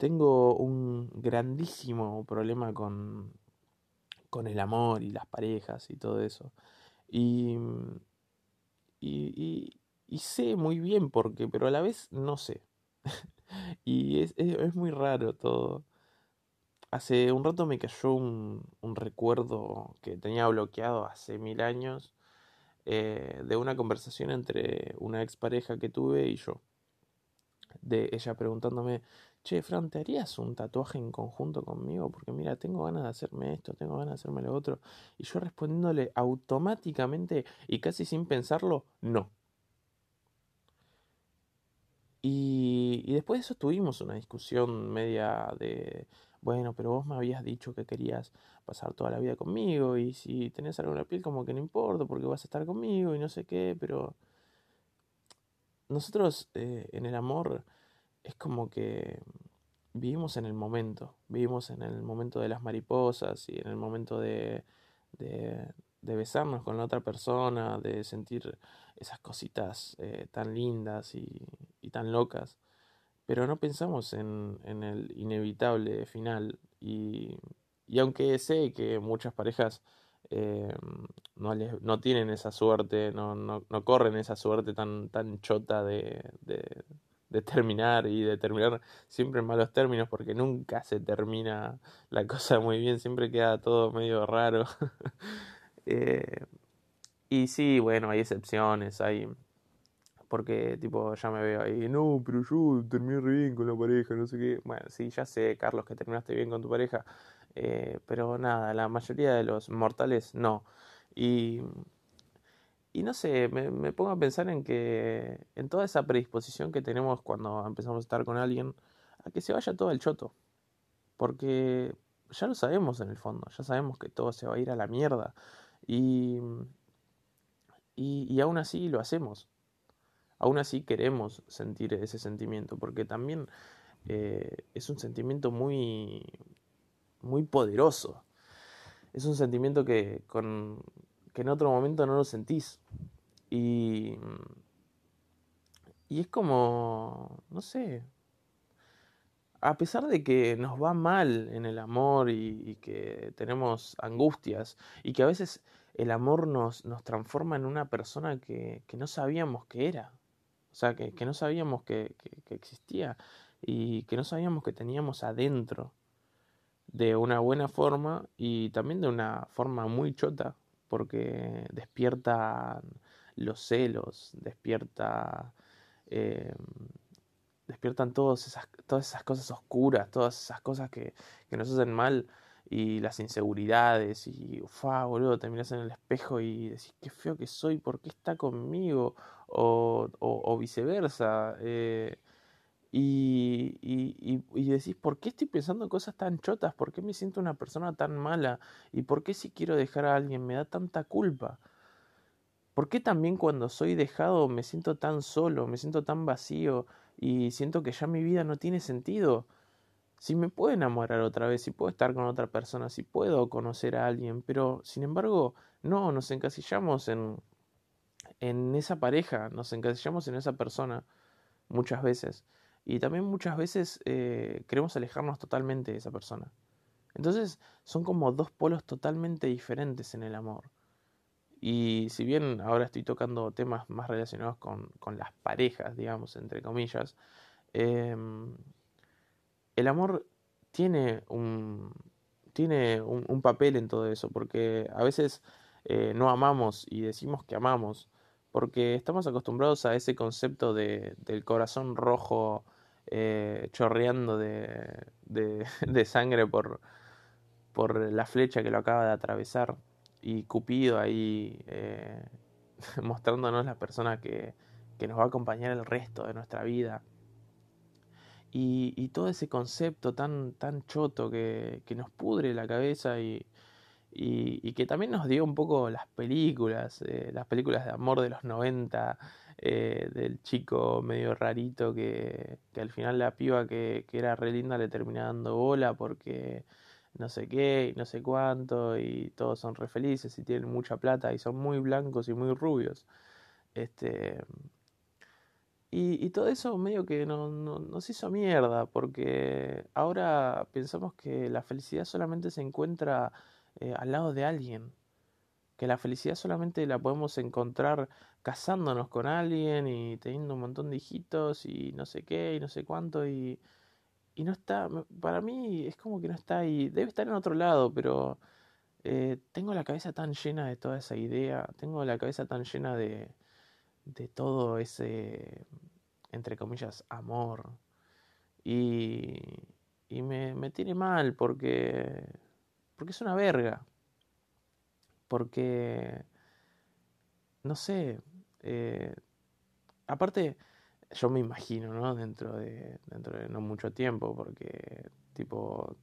tengo un grandísimo problema con, con el amor y las parejas y todo eso. Y, y, y, sé muy bien por qué, pero a la vez no sé. y es, es, muy raro todo. Hace un rato me cayó un, un recuerdo que tenía bloqueado hace mil años eh, de una conversación entre una expareja que tuve y yo. De ella preguntándome, che, Fran, ¿te harías un tatuaje en conjunto conmigo? Porque mira, tengo ganas de hacerme esto, tengo ganas de hacerme lo otro. Y yo respondiéndole automáticamente y casi sin pensarlo, no. Y, y después de eso tuvimos una discusión media de, bueno, pero vos me habías dicho que querías pasar toda la vida conmigo y si tenés algo en la piel como que no importa porque vas a estar conmigo y no sé qué, pero nosotros eh, en el amor es como que vivimos en el momento, vivimos en el momento de las mariposas y en el momento de, de, besarnos con la otra persona, de sentir esas cositas eh, tan lindas y, y, tan locas, pero no pensamos en, en el inevitable final y, y, aunque sé que muchas parejas eh, no, no tienen esa suerte, no, no, no corren esa suerte tan, tan chota de, de de terminar y de terminar siempre en malos términos porque nunca se termina la cosa muy bien, siempre queda todo medio raro. eh, y sí, bueno, hay excepciones, hay... Porque tipo ya me veo ahí, no, pero yo terminé re bien con la pareja, no sé qué. Bueno, sí, ya sé, Carlos, que terminaste bien con tu pareja. Eh, pero nada, la mayoría de los mortales no. Y y no sé, me, me, pongo a pensar en que en toda esa predisposición que tenemos cuando empezamos a estar con alguien, a que se vaya todo el choto. Porque ya lo sabemos en el fondo, ya sabemos que todo se va a ir a la mierda. Y, y, aún así lo hacemos. Aún así queremos sentir ese sentimiento, porque también eh, es un sentimiento muy, muy poderoso. Es un sentimiento que con, que en otro momento no lo sentís. Y, y es como, no sé, a pesar de que nos va mal en el amor y, que tenemos angustias y que a veces el amor nos, nos transforma en una persona que, que, no sabíamos que era, o sea, que, que no sabíamos que, que, existía y que no sabíamos que teníamos adentro. De una buena forma y también de una forma muy chota, porque despierta los celos, despierta, eh, despiertan todas esas, todas esas cosas oscuras, todas esas cosas que, que nos hacen mal y las inseguridades y, ufa, boludo, te miras en el espejo y decís, qué feo que soy, ¿por qué está conmigo? O, o, o viceversa. Eh, y, y, y, decís, ¿por qué estoy pensando cosas tan chotas? ¿Por qué me siento una persona tan mala? ¿Y por qué si quiero dejar a alguien me da tanta culpa? ¿Por qué también cuando soy dejado me siento tan solo, me siento tan vacío y siento que ya mi vida no tiene sentido? Si me puedo enamorar otra vez, si puedo estar con otra persona, si puedo conocer a alguien, pero sin embargo, no, nos encasillamos en, en esa pareja, nos encasillamos en esa persona muchas veces. Y también muchas veces eh, queremos alejarnos totalmente de esa persona. Entonces son como dos polos totalmente diferentes en el amor. Y si bien ahora estoy tocando temas más relacionados con, con las parejas, digamos, entre comillas, eh, el amor tiene un, tiene un, papel en todo eso, porque a veces eh, no amamos y decimos que amamos, porque estamos acostumbrados a ese concepto de, del corazón rojo eh, chorreando de, de, sangre por, por la flecha que lo acaba de atravesar y Cupido ahí eh, mostrándonos la persona que, que, nos va a acompañar el resto de nuestra vida. Y, y todo ese concepto tan, tan choto que, que nos pudre la cabeza y, y, que también nos dio un poco las películas, eh, las películas de amor de los 90, eh, del chico medio rarito que, que al final la piba que, que, era re linda le termina dando bola porque no sé qué y no sé cuánto y todos son re felices y tienen mucha plata y son muy blancos y muy rubios. Este, Y, y todo eso medio que no, no- nos hizo mierda, porque ahora pensamos que la felicidad solamente se encuentra eh, al lado de alguien, que la felicidad solamente la podemos encontrar casándonos con alguien y teniendo un montón de hijitos y no sé qué y no sé cuánto y, y no está, para mí es como que no está ahí, debe estar en otro lado, pero eh, tengo la cabeza tan llena de toda esa idea, tengo la cabeza tan llena de, de todo ese, entre comillas, amor. Y, y me, me tiene mal porque, porque es una verga. Porque, no sé, eh, aparte, yo me imagino, ¿no? Dentro de, dentro de no mucho tiempo, porque, tipo,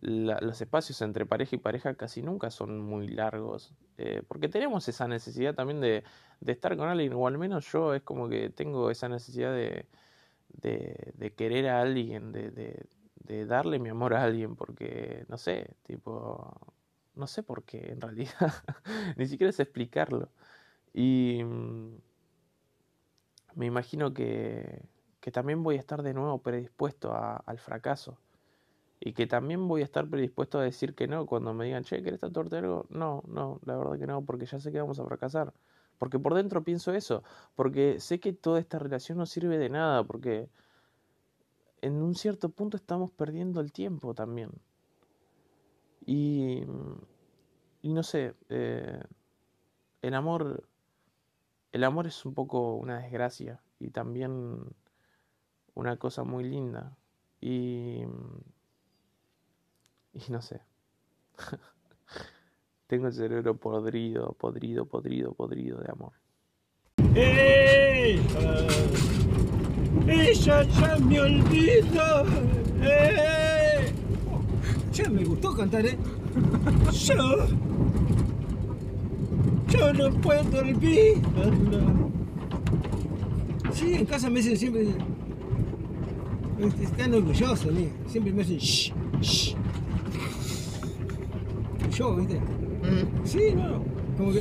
los espacios entre pareja y pareja casi nunca son muy largos, eh, porque tenemos esa necesidad también de, de estar con alguien, o al menos yo es como que tengo esa necesidad de, de, de querer a alguien, de, de, darle mi amor a alguien, porque, no sé, tipo, no sé por qué en realidad, ni siquiera sé explicarlo. Y mm, me imagino que, que también voy a estar de nuevo predispuesto al fracaso. Y que también voy a estar predispuesto a decir que no cuando me digan, che, ¿querés tatuarte algo? No, no, la verdad que no, porque ya sé que vamos a fracasar. Porque por dentro pienso eso, porque sé que toda esta relación no sirve de nada, porque en un cierto punto estamos perdiendo el tiempo también. Y, y no sé, eh, el amor, el amor es un poco una desgracia y también una cosa muy linda. Y, y no sé. Tengo el cerebro podrido, podrido, podrido, podrido de amor. ¡Ella! ¡Ella ya me olvidó! ¡Eh! Che, me gustó cantar, ¿eh? Yo. Yo no puedo olvidarla. Sí, en casa me dicen siempre. Están orgullosos, mí. Siempre me dicen shh, shh. Yo, ¿viste? Sí, no. Como que